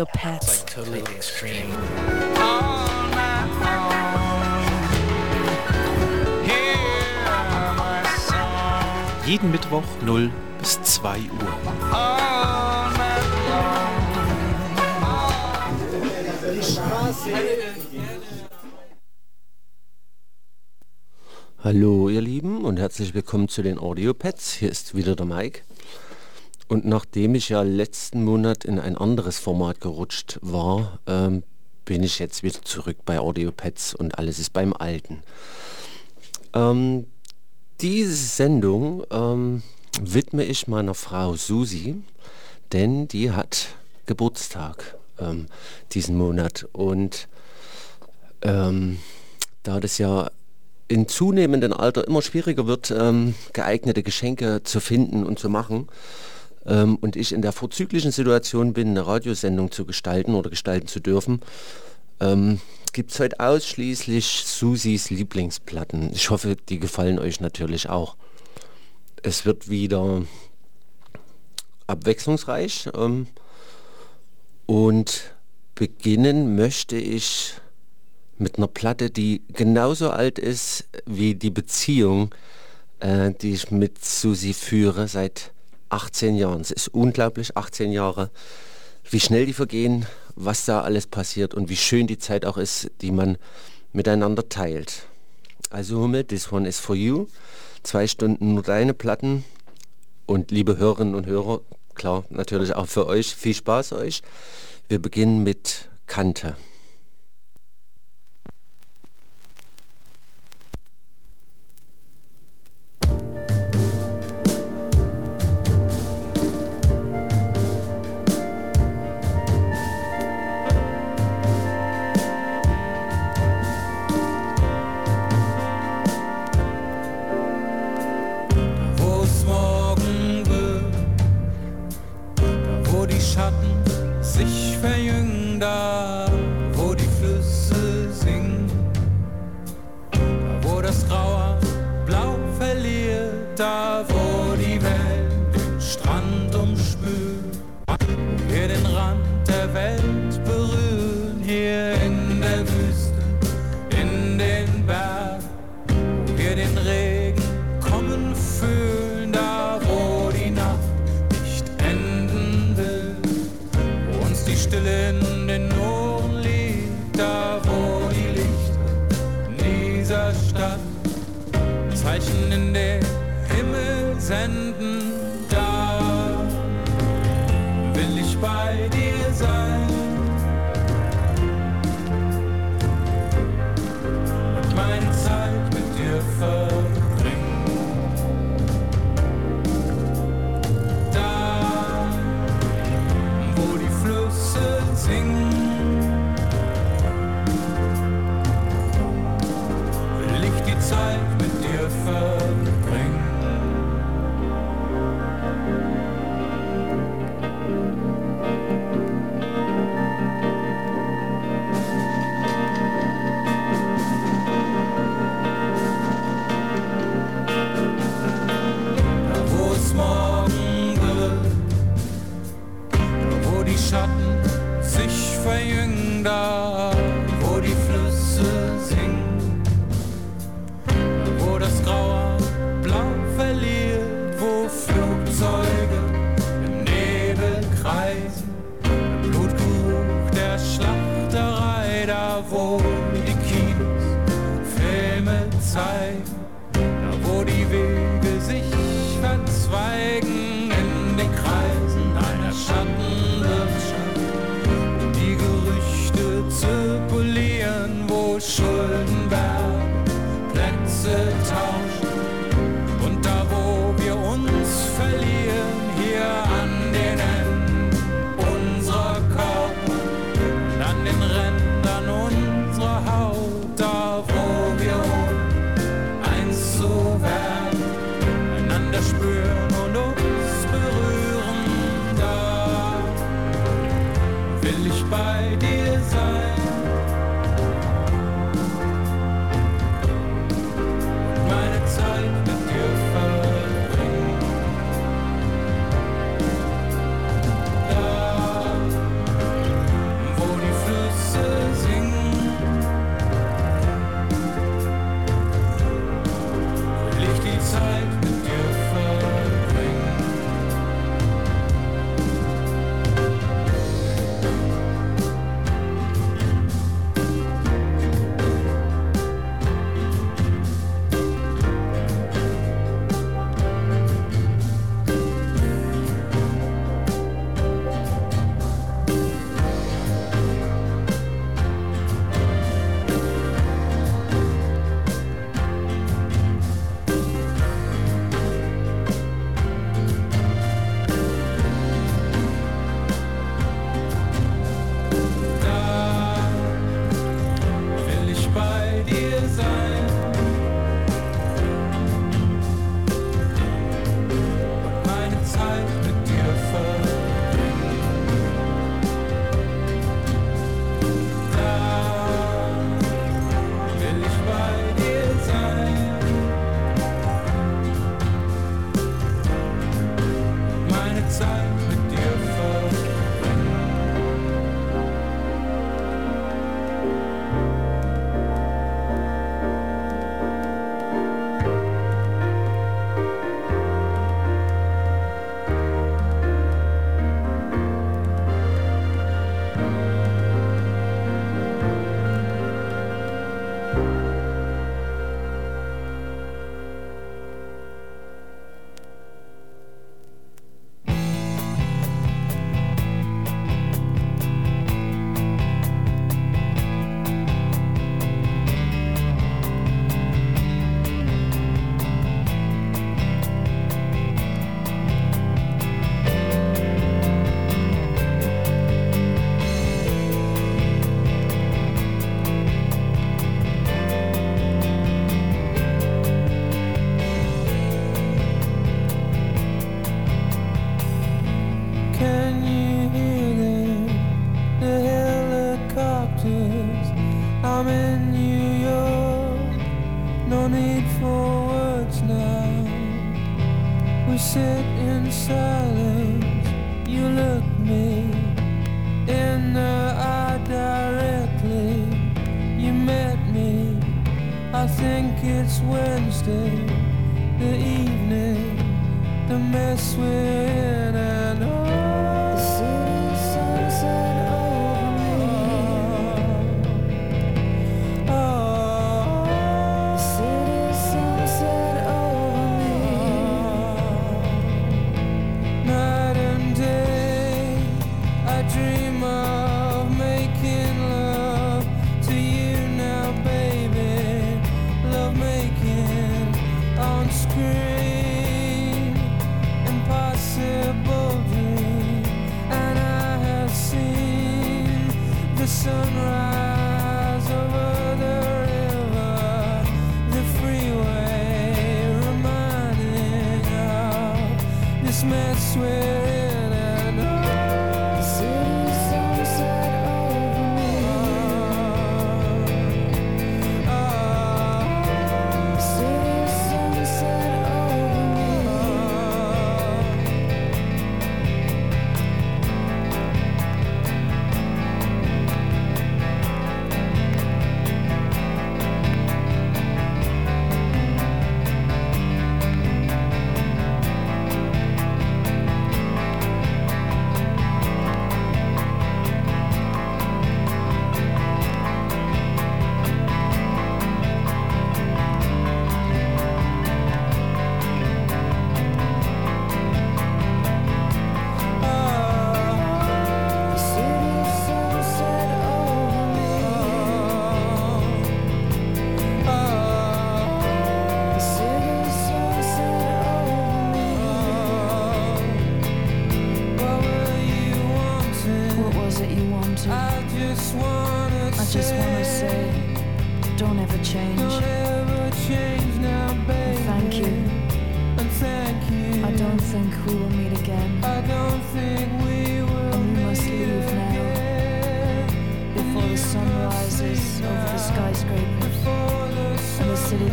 Audio Pets. totally extreme. Jeden Mittwoch 0 bis 2 Uhr. Hallo ihr Lieben und herzlich willkommen zu den Audio-Pads. Hier ist wieder der Mike. Und nachdem ich ja letzten Monat in ein anderes Format gerutscht war, ähm, bin ich jetzt wieder zurück bei Audio-Pads und alles ist beim Alten. Ähm, diese Sendung ähm, widme ich meiner Frau Susi, denn die hat Geburtstag ähm, diesen Monat. Und ähm, da das ja in zunehmendem Alter immer schwieriger wird, ähm, geeignete Geschenke zu finden und zu machen, ähm, und ich in der vorzüglichen Situation bin, eine Radiosendung zu gestalten oder gestalten zu dürfen, ähm, gibt es heute ausschließlich Susis Lieblingsplatten. Ich hoffe, die gefallen euch natürlich auch. Es wird wieder abwechslungsreich ähm, und beginnen möchte ich mit einer Platte, die genauso alt ist wie die Beziehung, äh, die ich mit Susi führe seit 18 Jahren. Es ist unglaublich, 18 Jahre, wie schnell die vergehen, was da alles passiert und wie schön die Zeit auch ist, die man miteinander teilt. Also Hummel, this one is for you. Zwei Stunden nur deine Platten und liebe Hörerinnen und Hörer, klar, natürlich auch für euch. Viel Spaß euch. Wir beginnen mit Kante.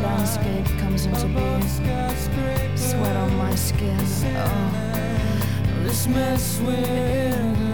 Landscape comes into being. Sweat on my skin. Oh, this mess we're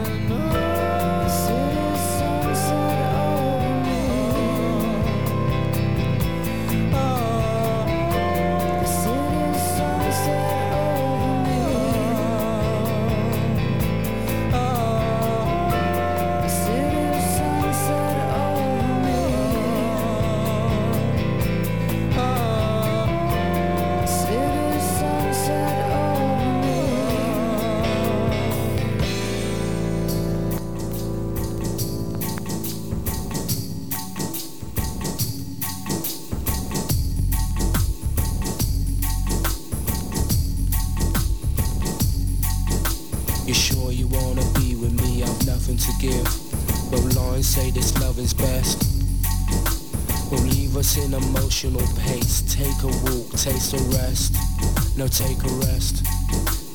Take a rest.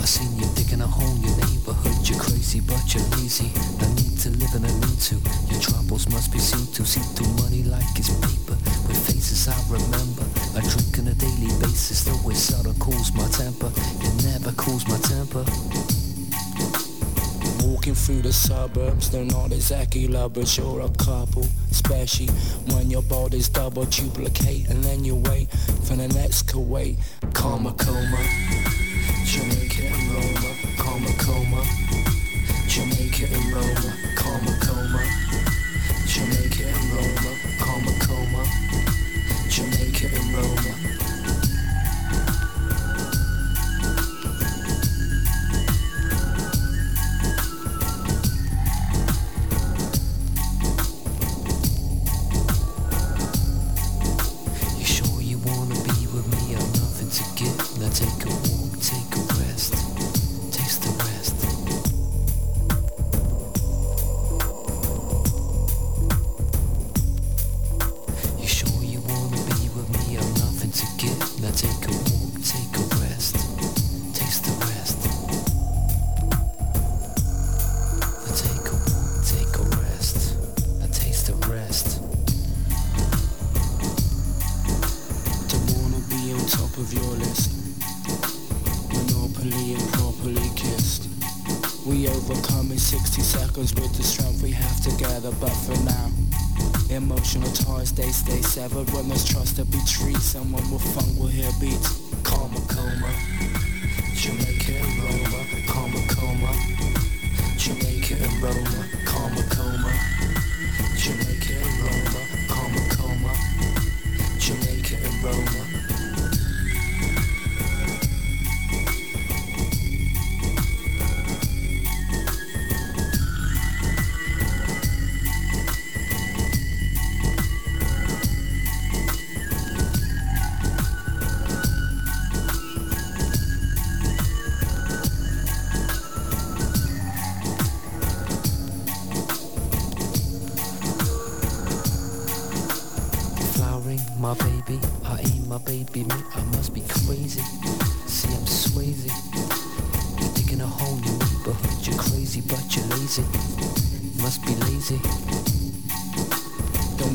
I seen you digging a hole in your neighborhood. You're crazy, but you're lazy. No need to live and I need to. Your troubles must be seen to. See through money like it's paper. With faces I remember. I drink on a daily basis. Though it seldom cools my temper. It never cools my temper. Walking through the suburbs, they're not exactly lovers, you're a couple. Especially when your body's double duplicate and then you wait for the next Kuwait. Karma coma, Jamaica and Roma, karma coma. Jamaica and Roma, karma coma. They stay severed. Trust to be treated, someone with funk will hear beats.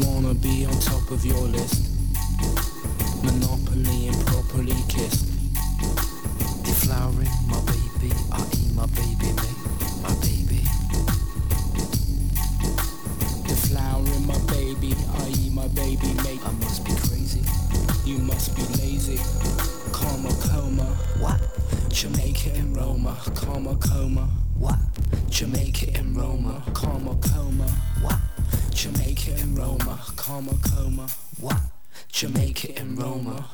Wanna be on top of your list. Monopoly and properly kissed. Deflowering, my baby, I ain't my baby, me, my baby. Deflowering my baby, i.e. my baby mate. I must be crazy. You must be lazy. Karma coma. What? Jamaica and Roma. Karma coma. What? Jamaica and Roma. Karma coma. What? Jamaica and Roma. Karma coma. What? Jamaica and Roma.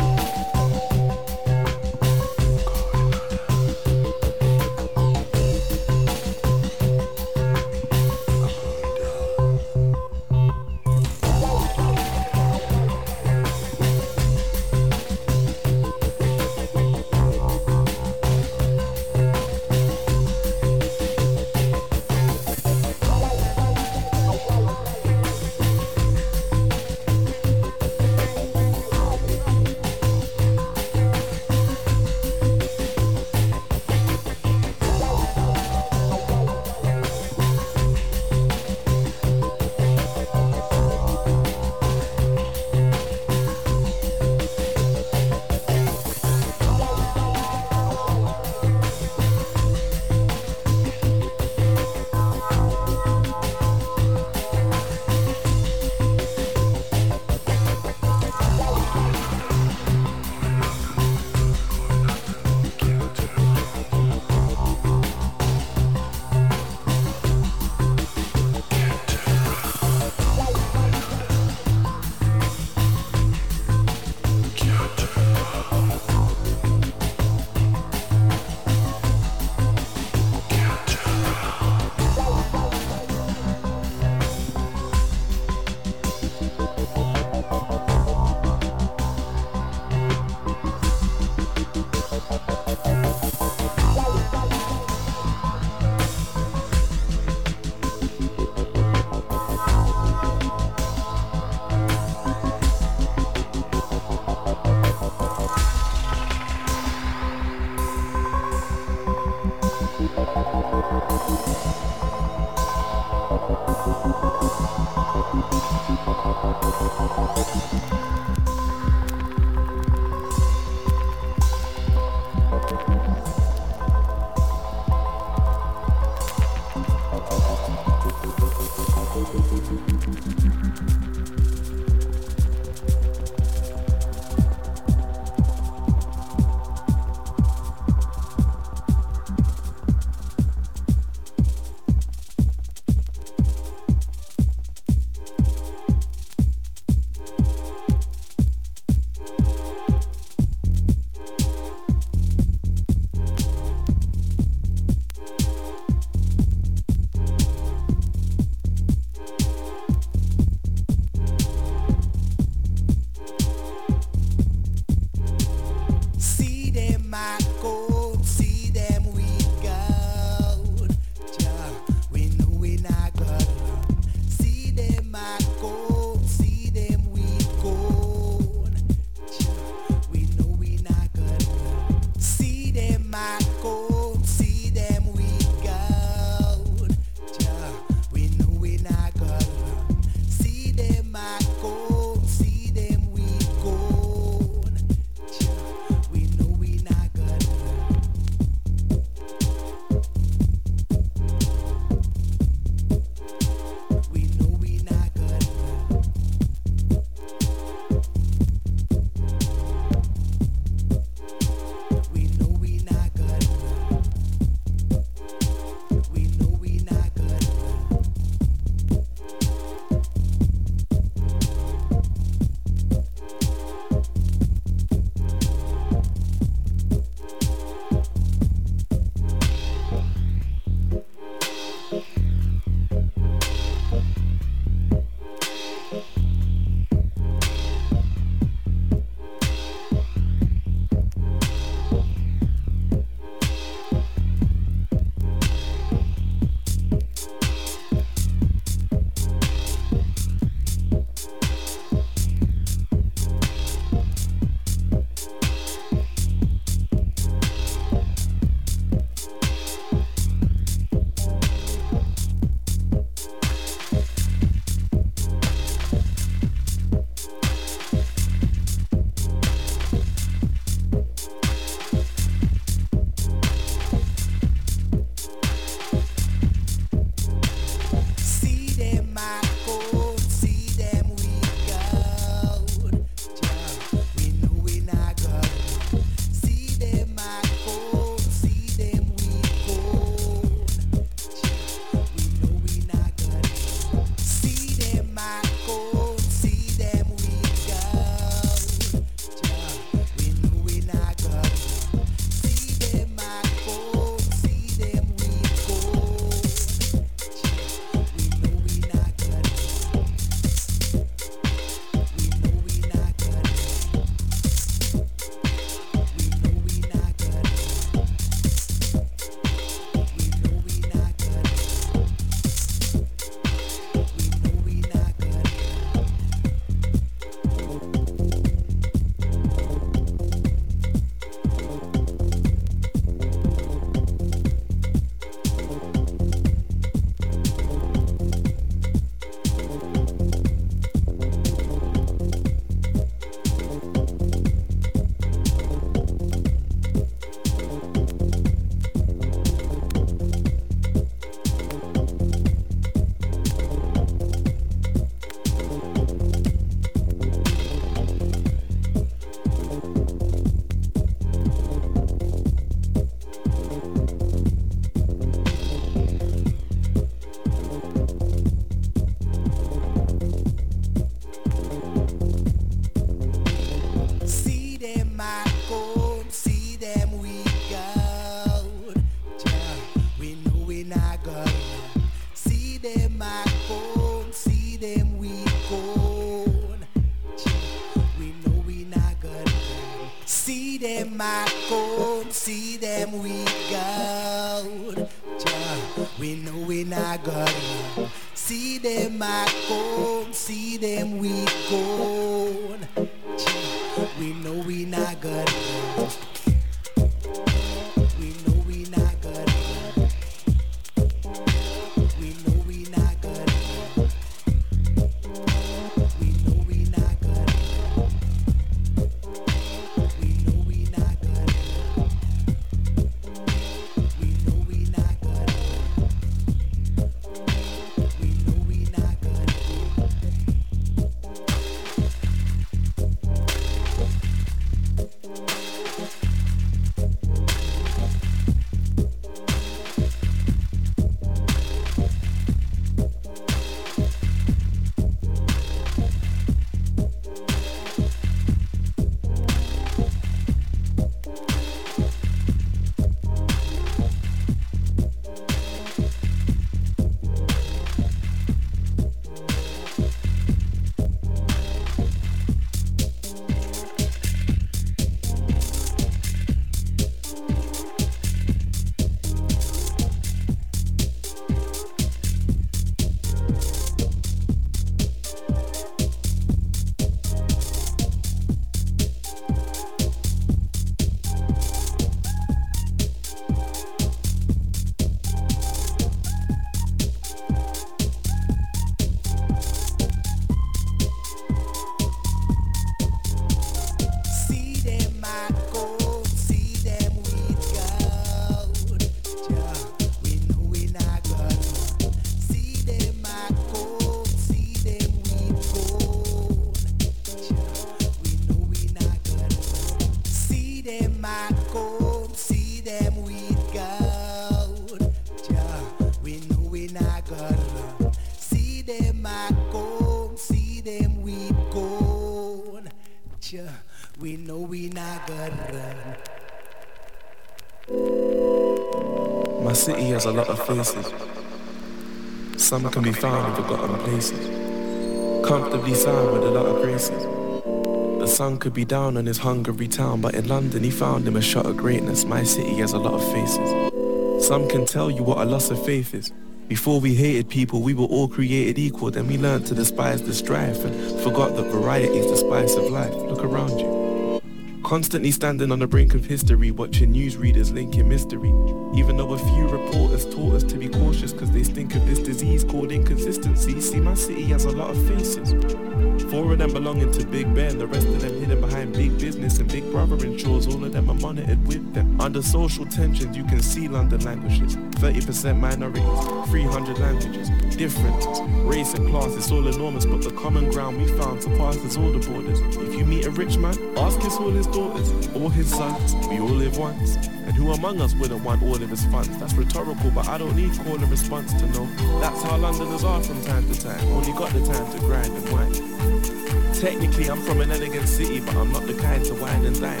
Sun could be down on his Hungary town, but in London he found him a shot of greatness. My city has a lot of faces. Some can tell you what a loss of faith is. Before we hated people, we were all created equal. Then we learned to despise the strife and forgot that variety is the spice of life. Look around you. Constantly standing on the brink of history, watching newsreaders linking mystery. Even though a few reporters taught us to be cautious because they stink of this disease called inconsistency. See, my city has a lot of faces. Four of them belonging to Big Ben, the rest of them hidden behind big business and big brother ensures all of them are monitored with them. Under social tensions, you can see London languishes. 30% minorities, 300 languages, differences, race and class, it's all enormous, but the common ground we found surpasses all the borders. If you meet a rich man, ask his all his daughters, all his sons, we all live once. Who among us wouldn't want all of his funds? That's rhetorical, but I don't need call and response to know. That's how Londoners are from time to time. Only got the time to grind and whine. Technically, I'm from an elegant city, but I'm not the kind to wine and dine.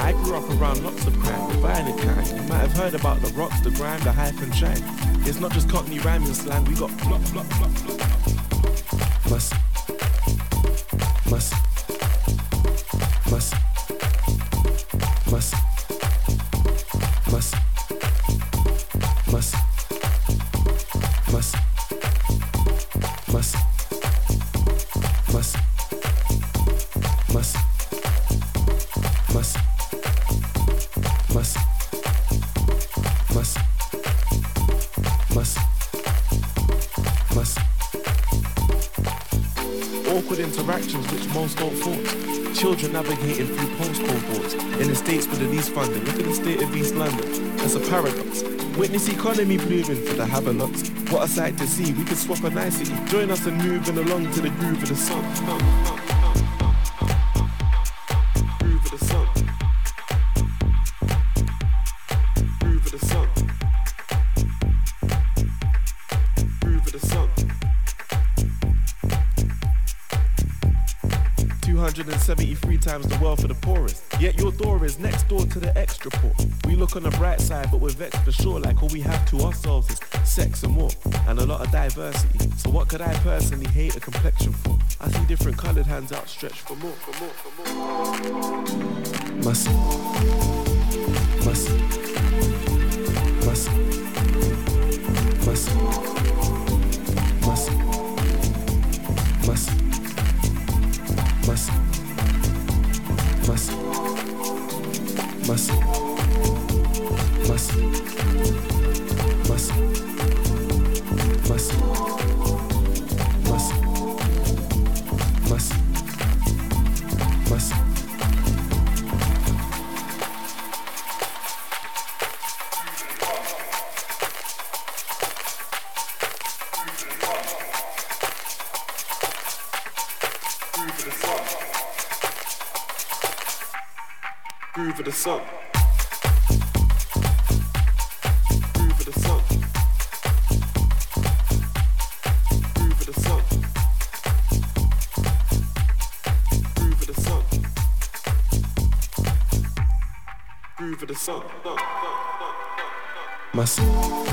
I grew up around lots of crime, the violent kind. You might have heard about the rocks, the grime, the hype and shine. It's not just Cockney rhyming slang, we got flop, flop, flop, flop. Navigating through postcode boards in the states with the least funding. Look at the state of East London. That's a paradox. Witness economy blooming for the Havelocks. What a sight to see. We could swap a nicety. Join us and moving along to the groove of the sun. Yet your door is next door to the extra port. We look on the bright side, but we're vexed for sure. Like all we have to ourselves is sex and more, and a lot of diversity. So what could I personally hate a complexion for? I see different coloured hands outstretched for more, for more, for more. Must, the sun. Must. Must.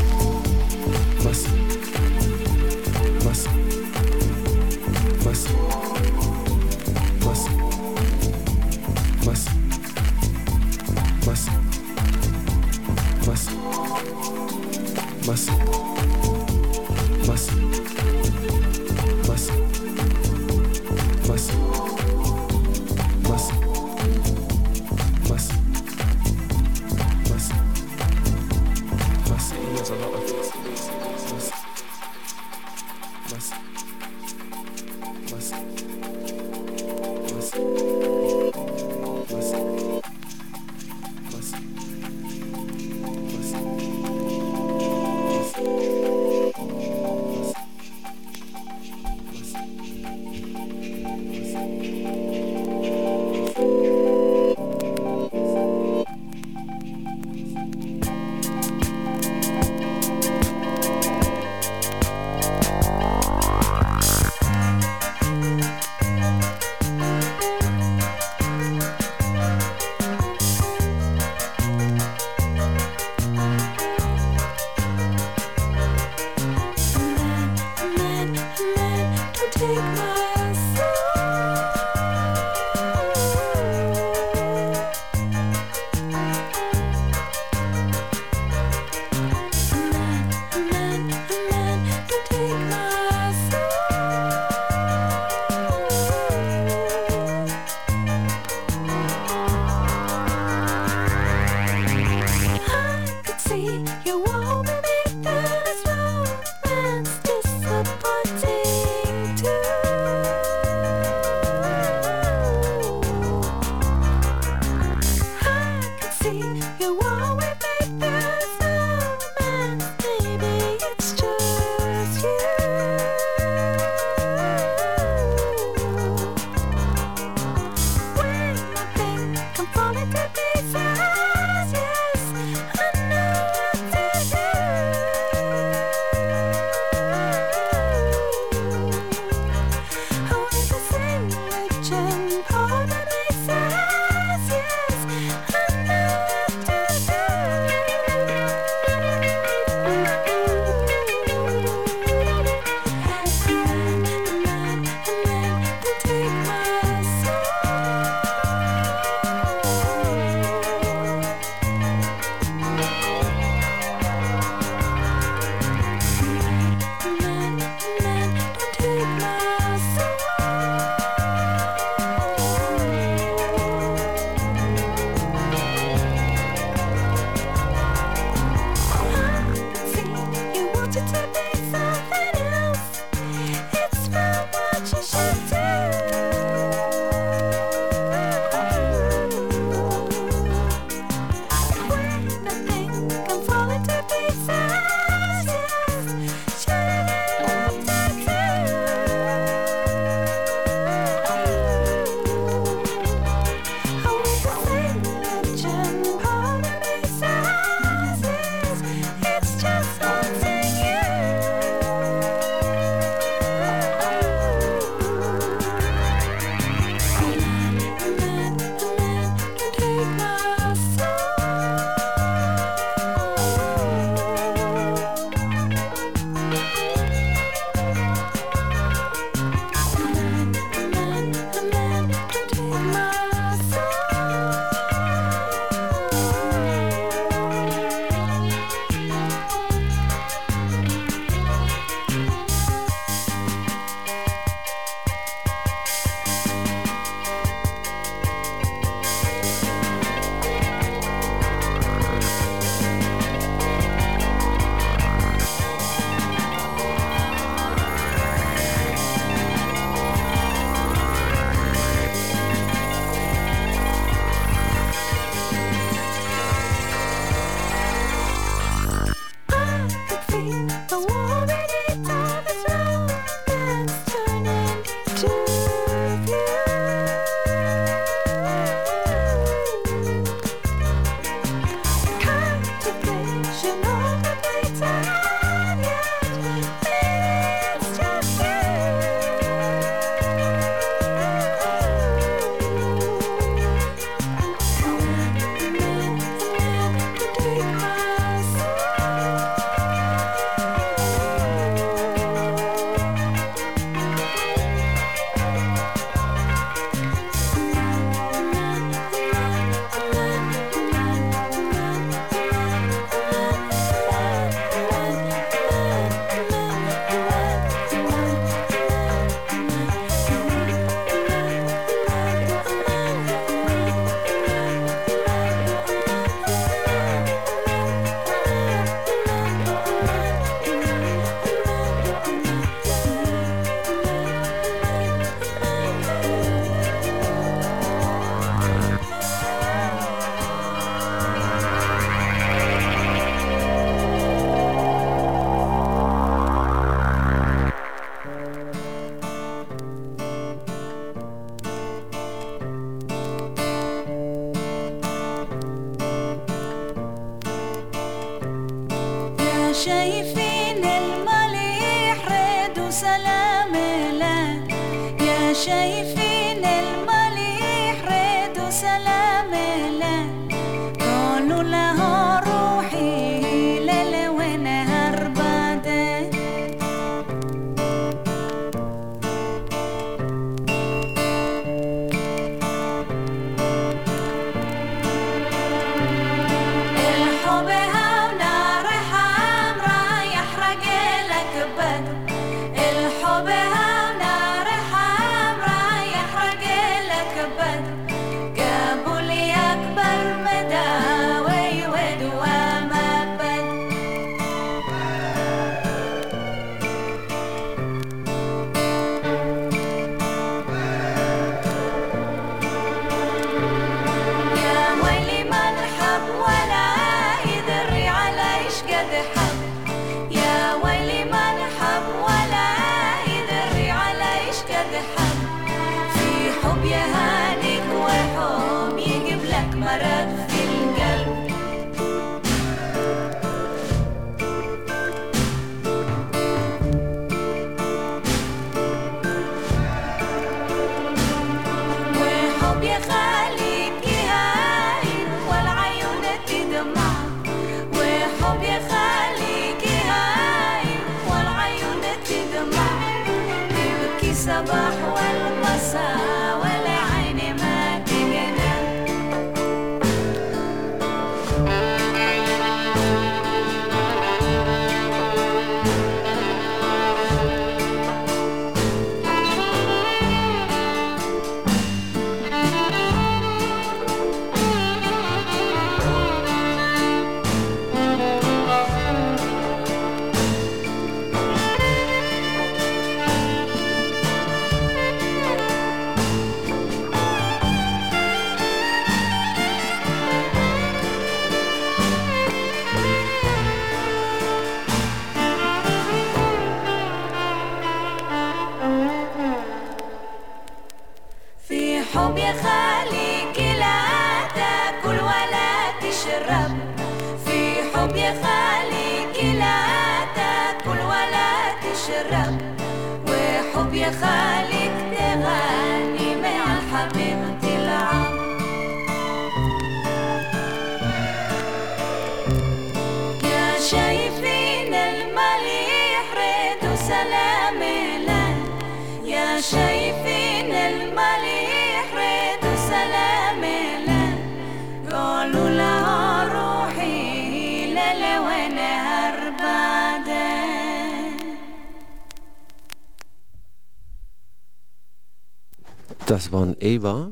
Das waren Ava,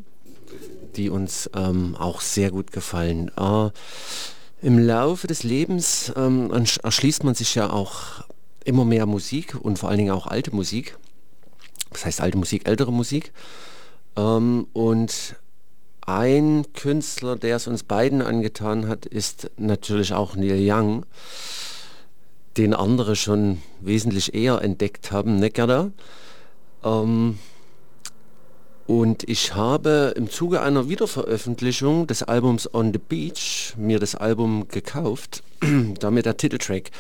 die uns ähm, auch sehr gut gefallen. Äh, Im Laufe des Lebens ähm, ersch- erschließt man sich ja auch immer mehr Musik und vor allen Dingen auch alte Musik. Das heißt alte Musik, ältere Musik. Ähm, und ein Künstler, der es uns beiden angetan hat, ist natürlich auch Neil Young, den andere schon wesentlich eher entdeckt haben, ne Gerda? Ähm, und ich habe im Zuge einer Wiederveröffentlichung des Albums On the Beach mir das Album gekauft, da mir der Titeltrack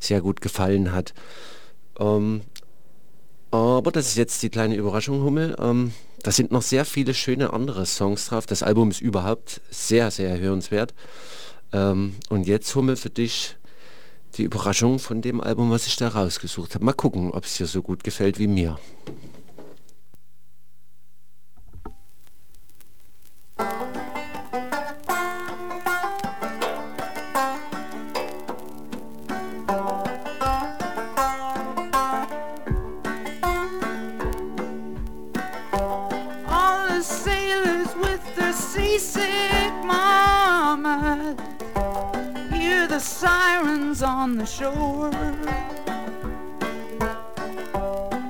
sehr gut gefallen hat. Ähm, aber das ist jetzt die kleine Überraschung, Hummel. Ähm, da sind noch sehr viele schöne andere Songs drauf. Das Album ist überhaupt sehr, sehr hörenswert. Ähm, und jetzt, Hummel, für dich die Überraschung von dem Album, was ich da rausgesucht habe. Mal gucken, ob es dir so gut gefällt wie mir. On the shore,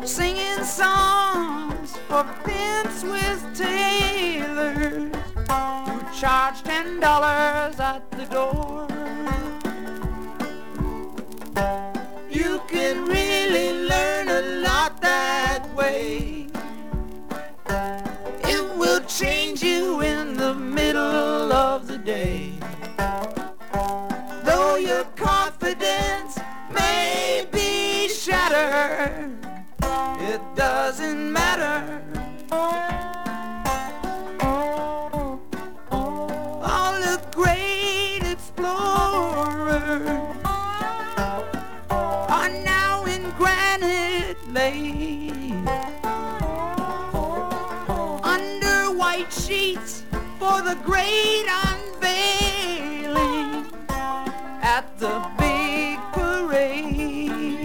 singing songs for pimps with tailors. who charge ten dollars at the door. You can really learn a lot that way. It will change you in the middle of the day. Though your confidence may be shattered, it doesn't matter. for the great unveiling at the big parade.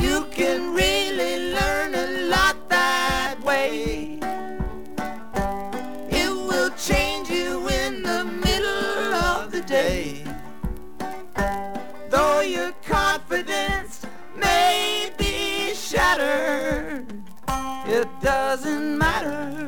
You can really learn a lot that way. It will change you in the middle of the day. Though your confidence may be shattered, it doesn't matter.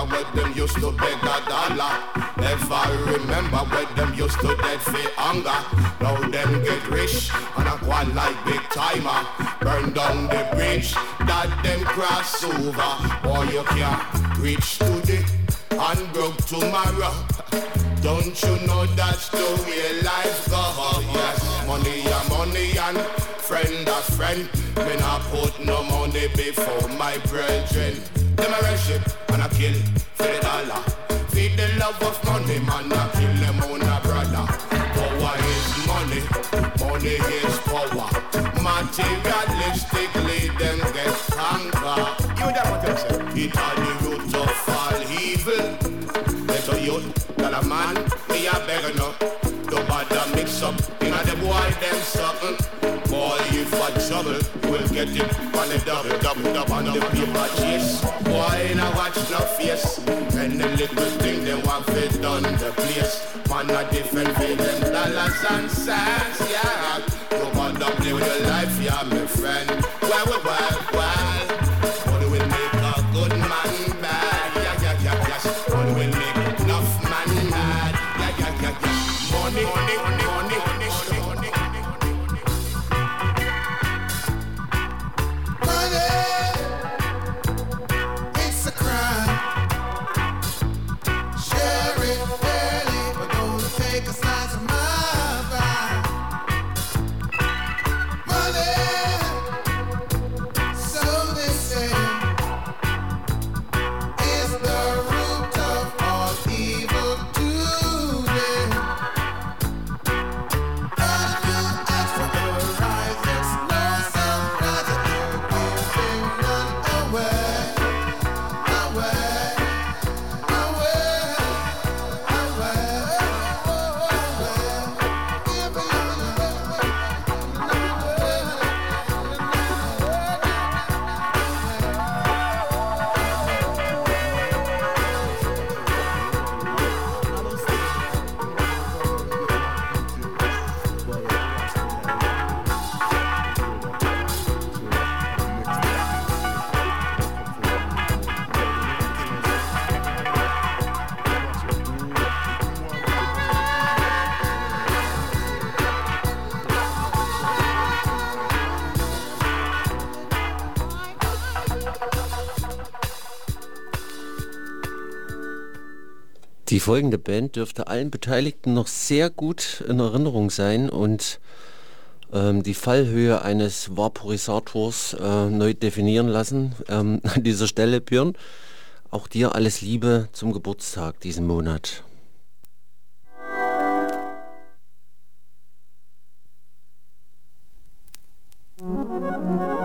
Remember when them used to beg a dollar. I remember when them used to dead for hunger. Now them get rich and a quite like big timer. Burn down the bridge that them cross over. Or you can't reach today and broke tomorrow. Don't you know that's the way life goes? Yes, money a money and friend a friend. Me not put no money before my brethren. Them a worship and a kill for the dollar. Feed the love of money, man, a kill them own a brother. Power is money, money is power. Materialistically, them get stronger. You know what I'm saying? It all the root of all evil. Let a youth, tell a man, me a beggar no. Don't bother mix up, you know the boy them something. Boy, if I trouble, will get it on the double, double, double on the paper chase. Boy, now watch no face. And the little thing they want fit on the place. Man, a different feeling, dollars and cents, yeah. Don't bother play with your life, yeah, my friend. Well, well, well, folgende Band dürfte allen Beteiligten noch sehr gut in Erinnerung sein und ähm, die Fallhöhe eines Vaporisators äh, neu definieren lassen. Ähm, an dieser Stelle, Björn, auch dir alles Liebe zum Geburtstag diesen Monat. Oh,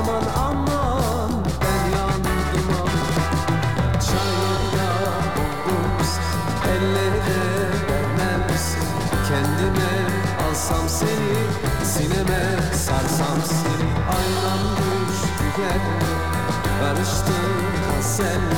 aman aman ben yandım aman Çayına buz ellere vermem Kendime alsam seni sineme sarsam seni. Aynam düştü yerine barıştı sen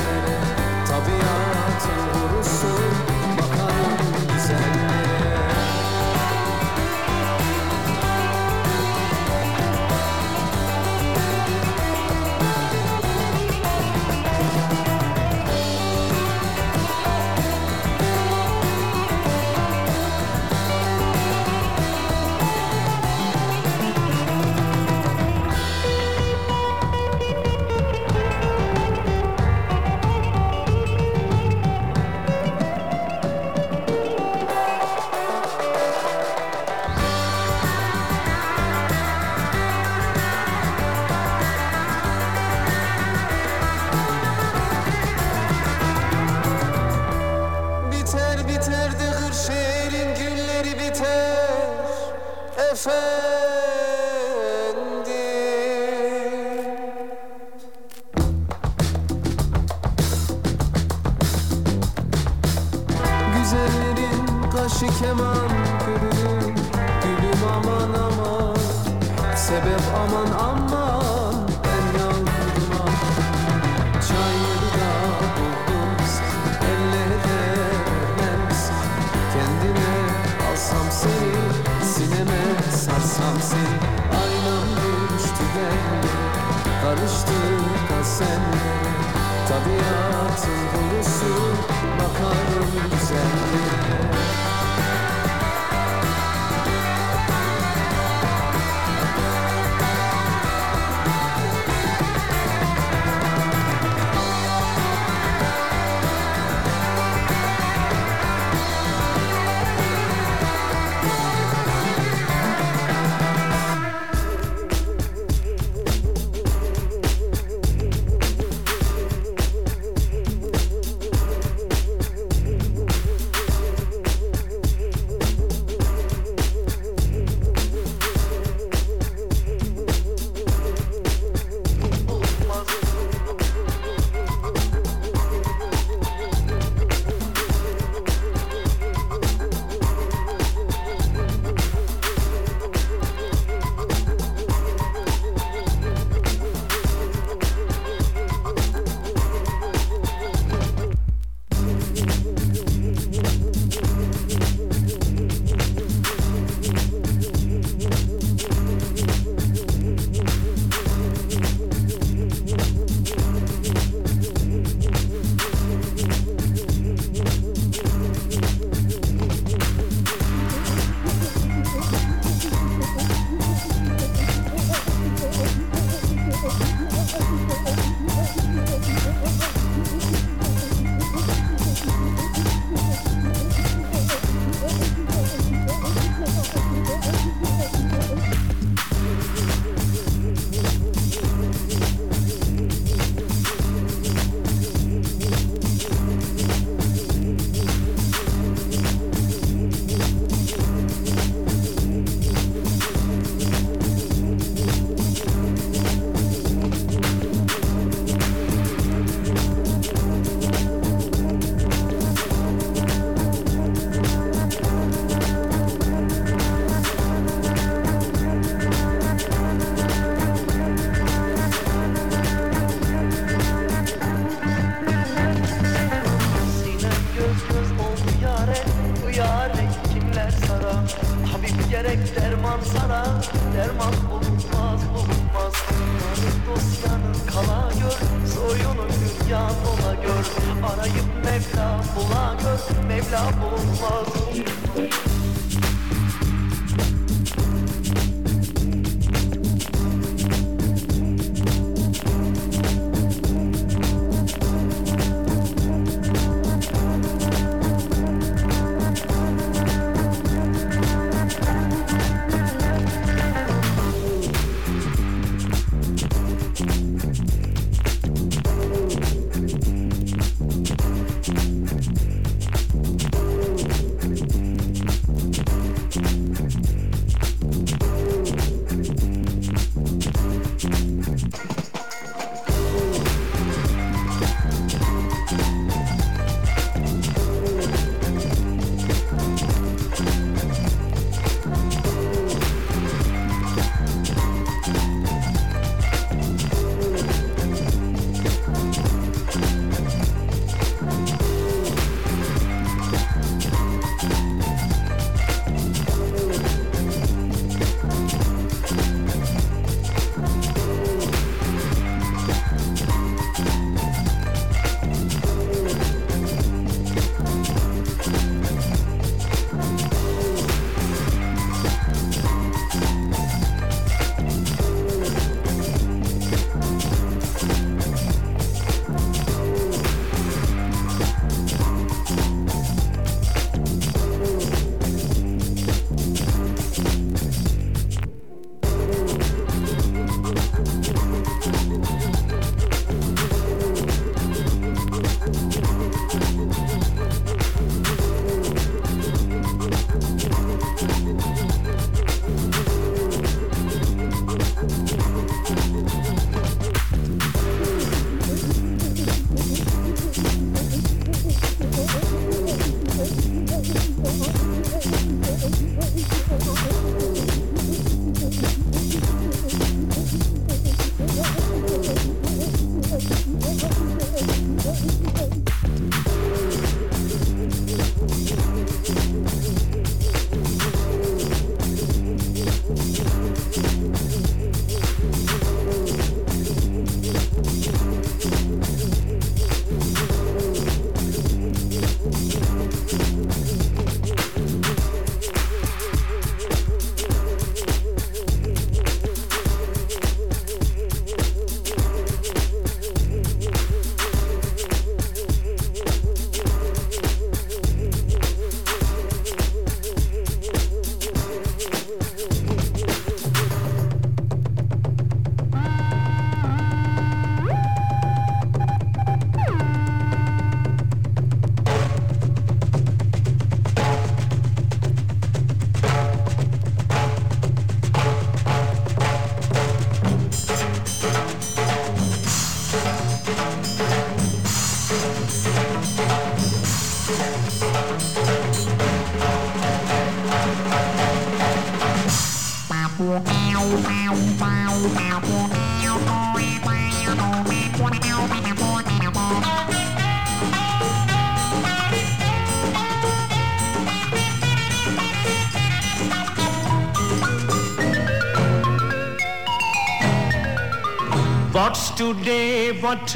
today, what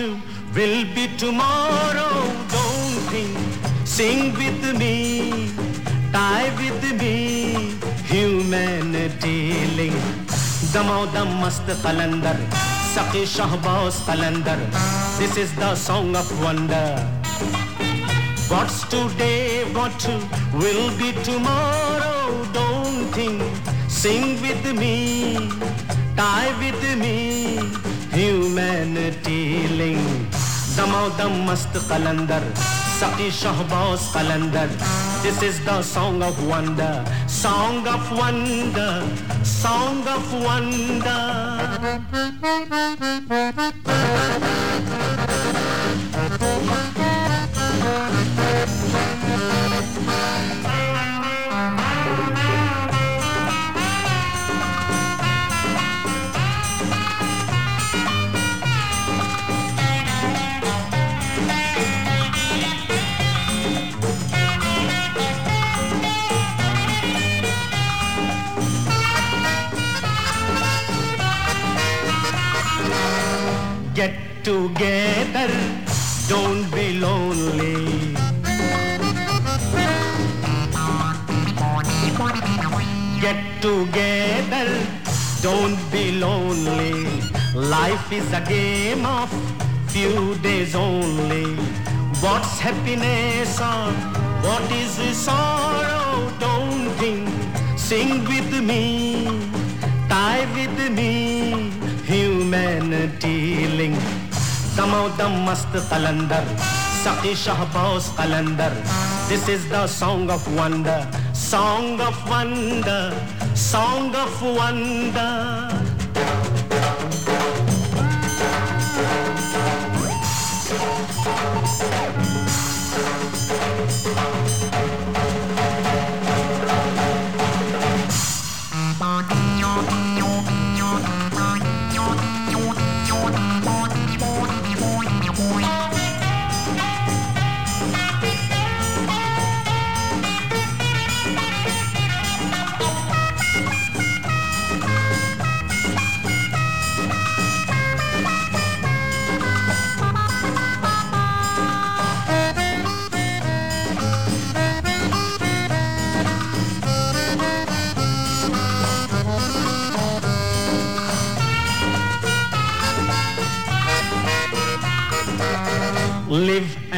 will be tomorrow? Don't think, sing with me, die with me, humanity link. Damo dam mast qalandar, saqi shahbaz qalandar. This is the song of wonder. What's today, what will be tomorrow? Don't think, sing with me, die with me, humanity link. Damo dam mast qalandar, saqi shahbaz qalandar. This is the song of wonder, song of wonder, song of wonder. Together, don't be lonely. Get together, don't be lonely. Life is a game of few days only. What's happiness or what is sorrow? Don't think, sing with me, die with me, humanity link. Damo dam mast qalandar, saqi shahbaz qalandar. This is the song of wonder, song of wonder, song of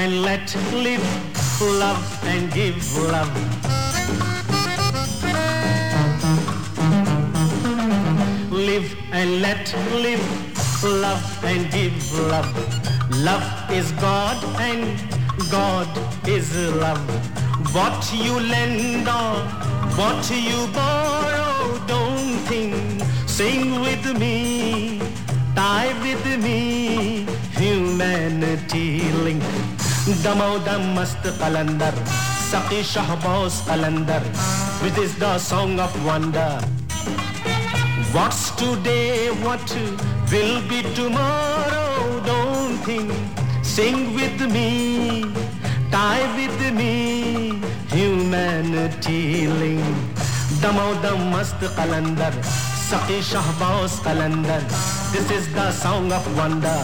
and let live, love and give love. Live and let live, love and give love. Love is God and God is love. What you lend or what you borrow, don't think. Sing with me, die with me, Damo dam mast qalandar, saqi shahbaz qalandar. Which is the song of wonder. What's today, what will be tomorrow? Don't think, sing with me, die with me, humanity link. Damo dam mast qalandar, saqi shahbaz. This is the song of wonder.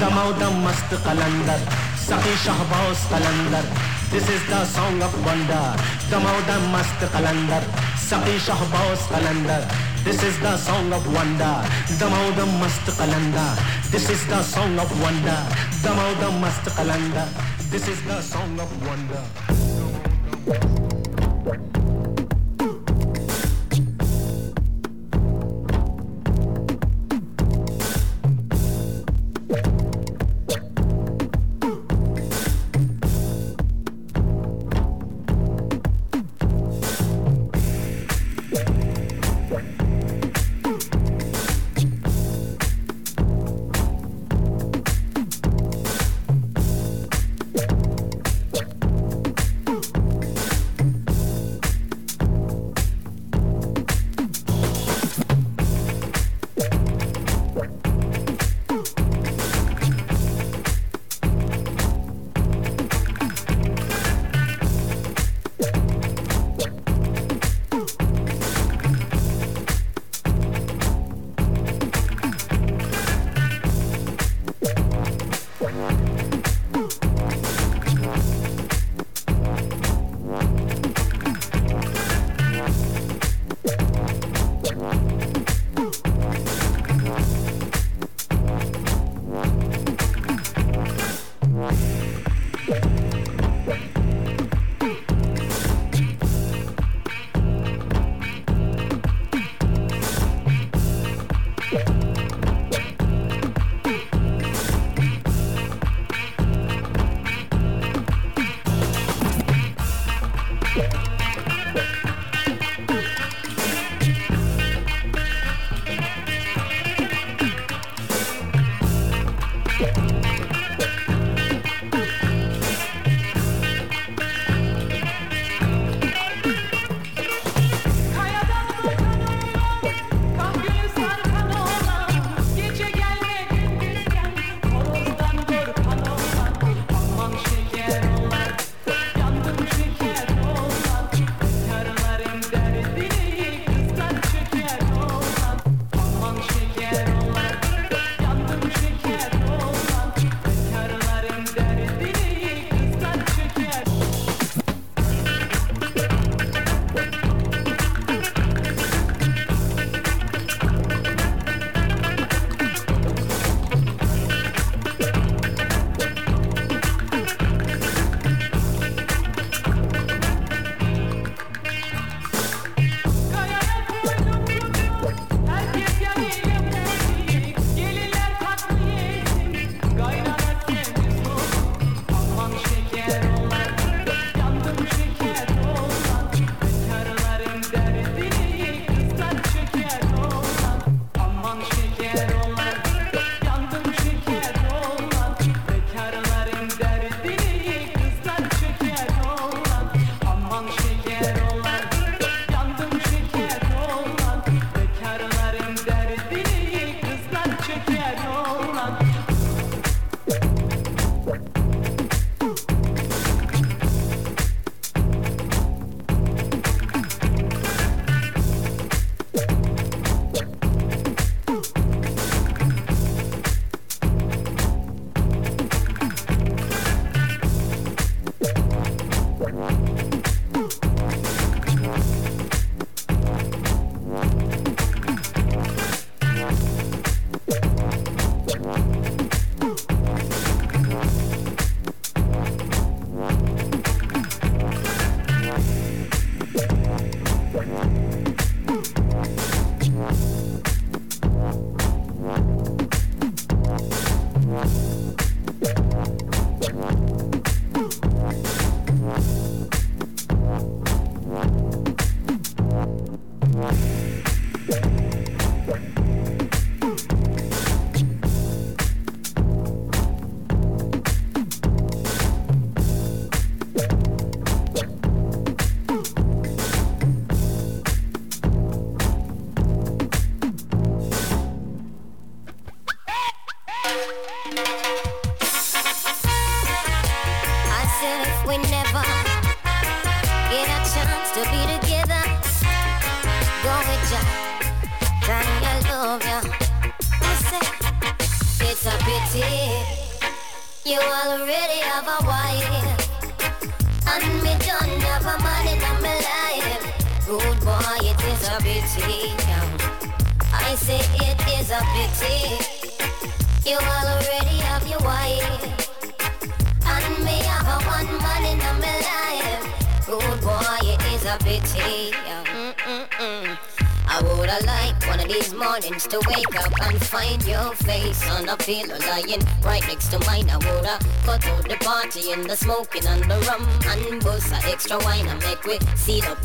Damo dam mast qalandar, saqi shahbaz qalandar. This is the song of wonder. Damo dam mast qalandar, saqi shahbaz qalandar. This is the song of wonder. Damo dam mast qalandar. This is the song of wonder. Damo dam mast qalandar. This is the song of wonder.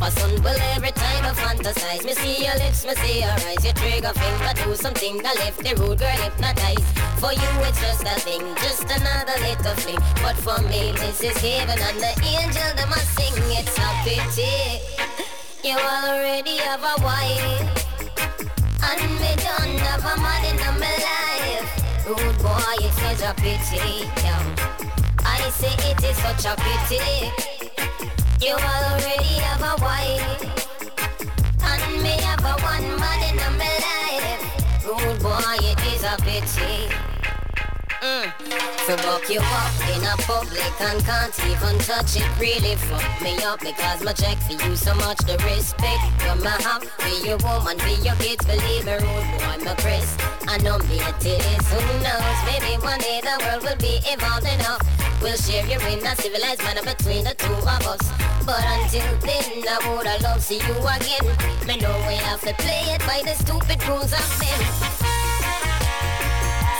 A sun. Well, every time I fantasize, me see your lips, me see your eyes, your trigger finger do something that left the rude girl hypnotized. For you, it's just a thing, just another little fling. But for me, this is heaven and the angel that must sing. It's a pity. You already have a wife And me don't have a man in my life Rude boy, it is such a pity yeah. I say it is such a pity You already have a wife. And me have a one my life. Rude boy, it is a pity. Mm. To buck you up in a public and can't even touch it. Really fuck me up because my check for you so much The respect you may have for your woman, be your kids Believe me, rude boy, my Chris. I know me it is, who knows? Maybe one day the world will be evolved enough. We'll share you in a civilized manner between the two of us But until then, I would love see you again Me know we have to play it by the stupid rules of men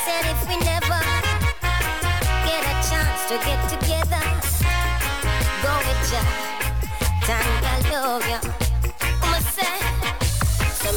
Said if we never get a chance to get together, go with ya. Time I love ya.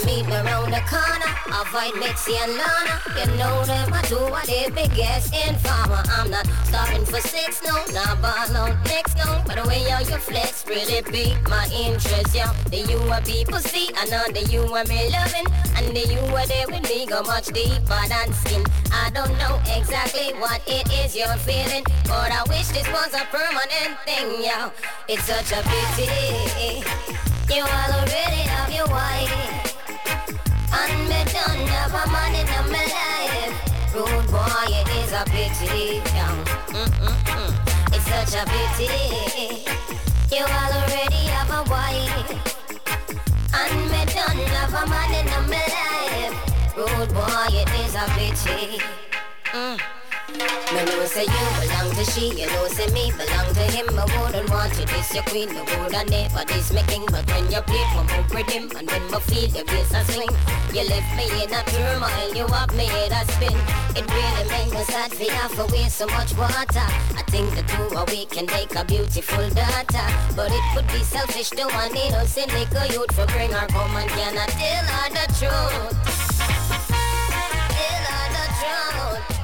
Meet me around the corner. Avoid Mitzi and Lana. You know them, I do what they biggest informer. I'm not stopping for sex, no, not ball no next, no. But the way how you flex really pique my interest, yeah. The you are people see, I know the you are me loving. And the you are there with me go much deeper than skin. I don't know exactly what it is you're feeling, but I wish this was a permanent thing, yeah. It's such a pity. You already have your wife. And me don't have a man in my life. Rude boy, it is a pity. It's such a pity You already have a wife. And me don't have a man in my life. Rude boy, it is a pity mm. Me know say you belong to she, you know say me belong to him. I wouldn't want you this your queen, I woulda never this my king. But when you play for my rhythm and when my feel your bass a swing, you left me in a turmoil, you have me in a spin. It really made me sad for have waste so much water. I think the two of we can make a beautiful daughter, but it would be selfish to one innocent little youth for bring her home and cannot tell her the truth. Tell her the truth.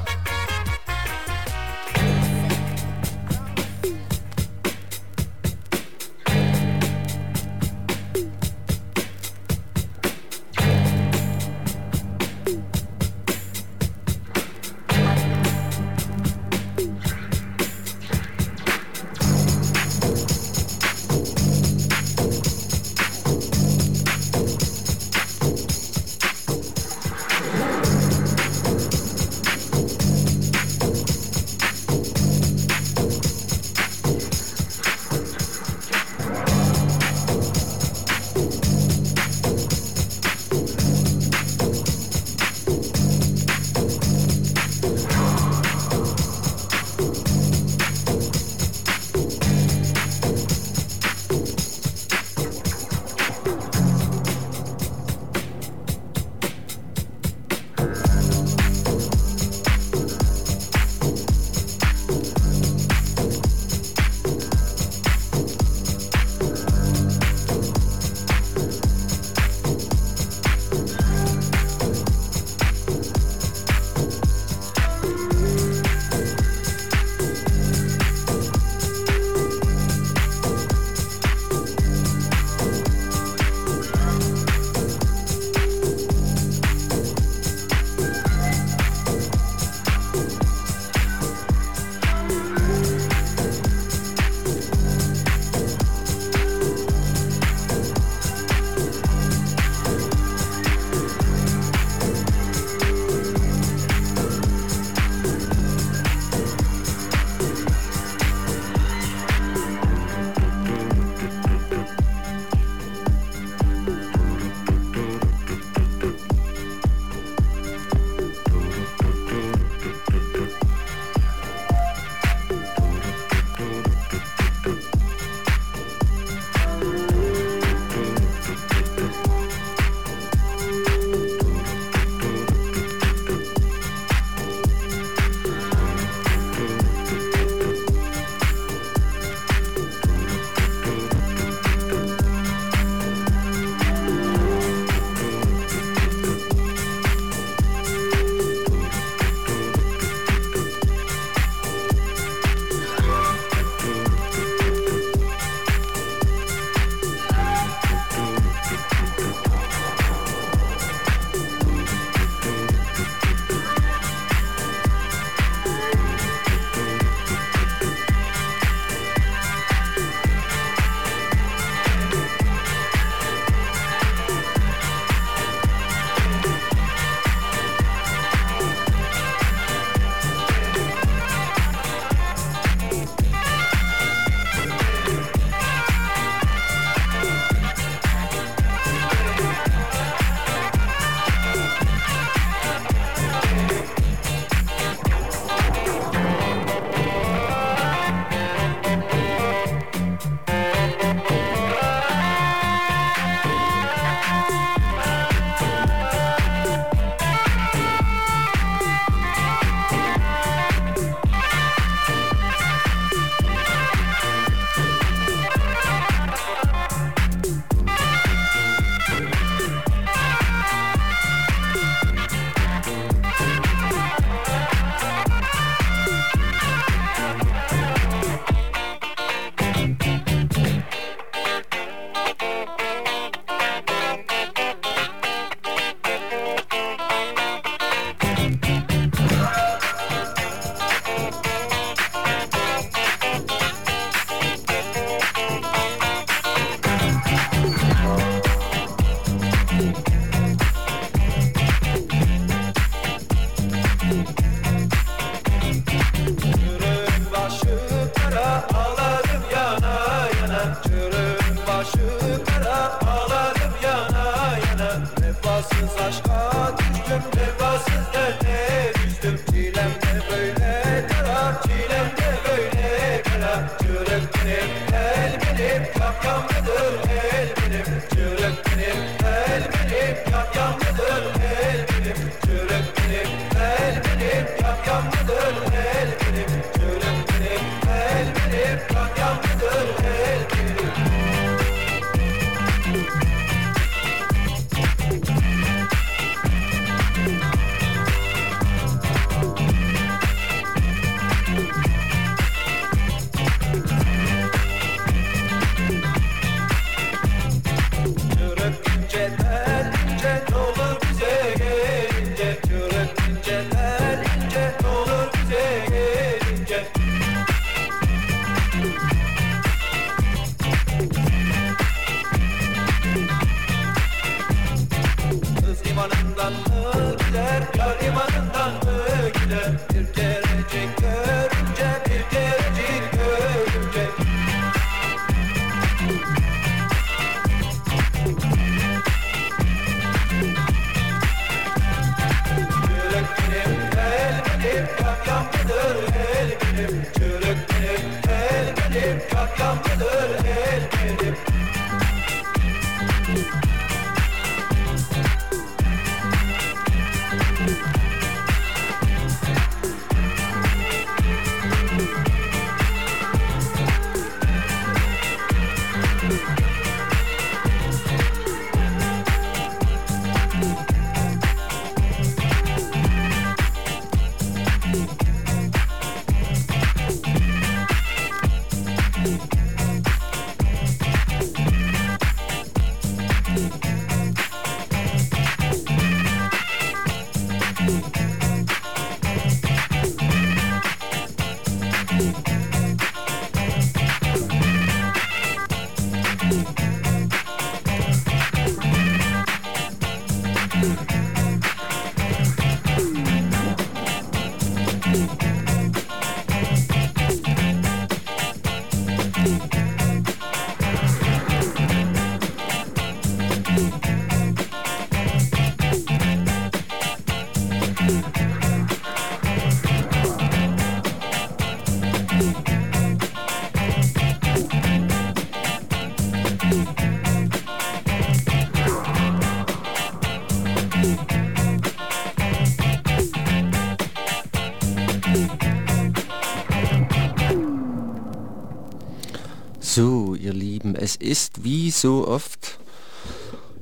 So oft.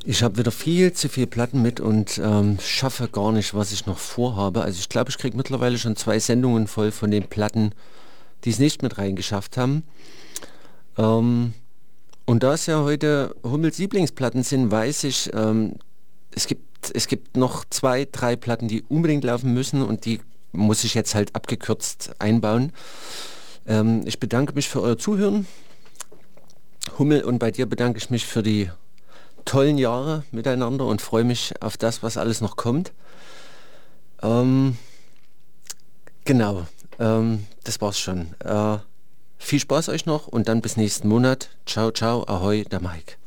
Ich habe wieder viel zu viel Platten mit und ähm, schaffe gar nicht, was ich noch vorhabe. Also ich glaube, ich kriege mittlerweile schon zwei Sendungen voll von den Platten, die es nicht mit reingeschafft haben. Ähm, und da es ja heute Hummels Lieblingsplatten sind, weiß ich, ähm, es, gibt, es gibt noch zwei, drei Platten, die unbedingt laufen müssen und die muss ich jetzt halt abgekürzt einbauen. Ähm, ich bedanke mich für euer Zuhören. Hummel, und bei dir bedanke ich mich für die tollen Jahre miteinander und freue mich auf das, was alles noch kommt. Ähm, genau, ähm, das war's schon. Äh, viel Spaß euch noch und dann bis nächsten Monat. Ciao, ciao, ahoi, der Mike.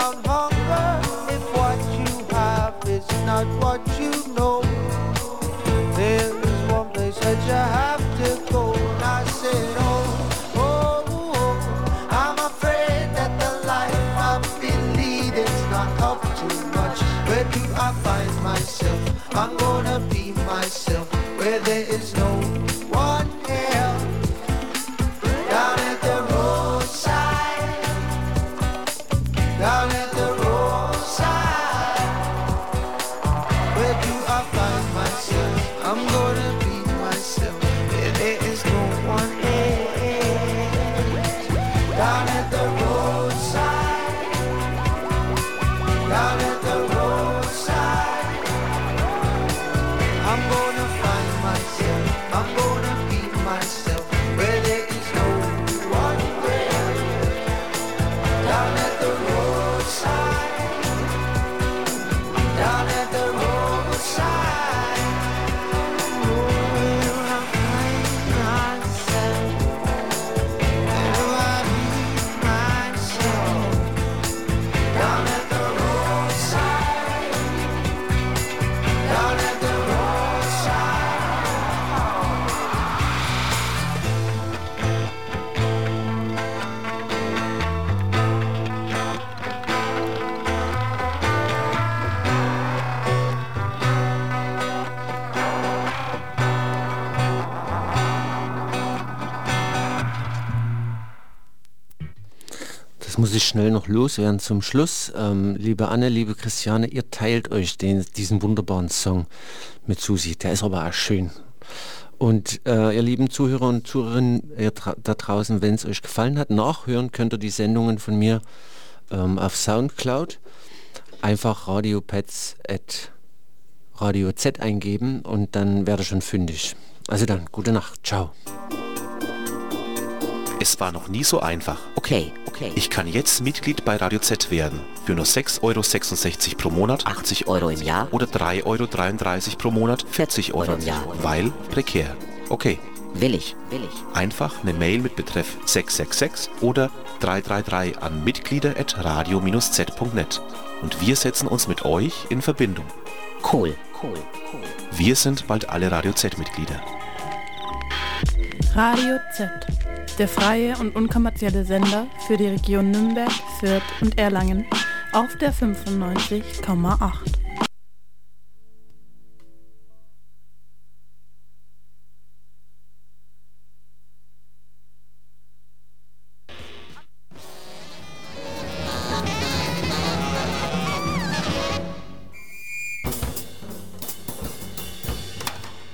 Down loswerden zum Schluss. Ähm, liebe Anne, liebe Christiane, ihr teilt euch den, diesen wunderbaren Song mit Susi. Der ist aber auch schön. Und äh, ihr lieben Zuhörer und Zuhörerinnen ihr da draußen, wenn es euch gefallen hat, nachhören könnt ihr die Sendungen von mir ähm, auf Soundcloud. Einfach radiopads at Radio Z eingeben und dann werde schon fündig. Also dann, gute Nacht. Ciao. Es war noch nie so einfach. Okay, okay. Ich kann jetzt Mitglied bei Radio Z werden. Für nur 6,66 Euro pro Monat, 80 Euro im Jahr oder 3,33 Euro pro Monat, 40 Euro im Jahr. Weil prekär. Okay. Will ich, will ich. Einfach eine Mail mit Betreff 666 oder 333 an mitglieder.radio-z.net. Und wir setzen uns mit euch in Verbindung. Cool, cool, cool. Wir sind bald alle Radio Z-Mitglieder. Radio Z, der freie und unkommerzielle Sender für die Region Nürnberg, Fürth und Erlangen auf der 95,8.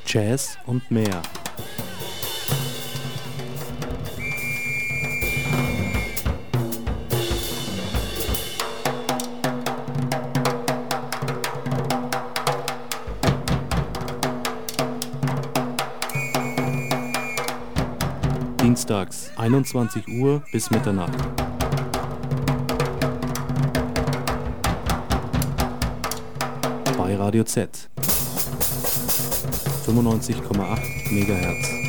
Jazz und mehr. Dienstags 21 Uhr bis Mitternacht. Bei Radio Z 95,8 Megahertz.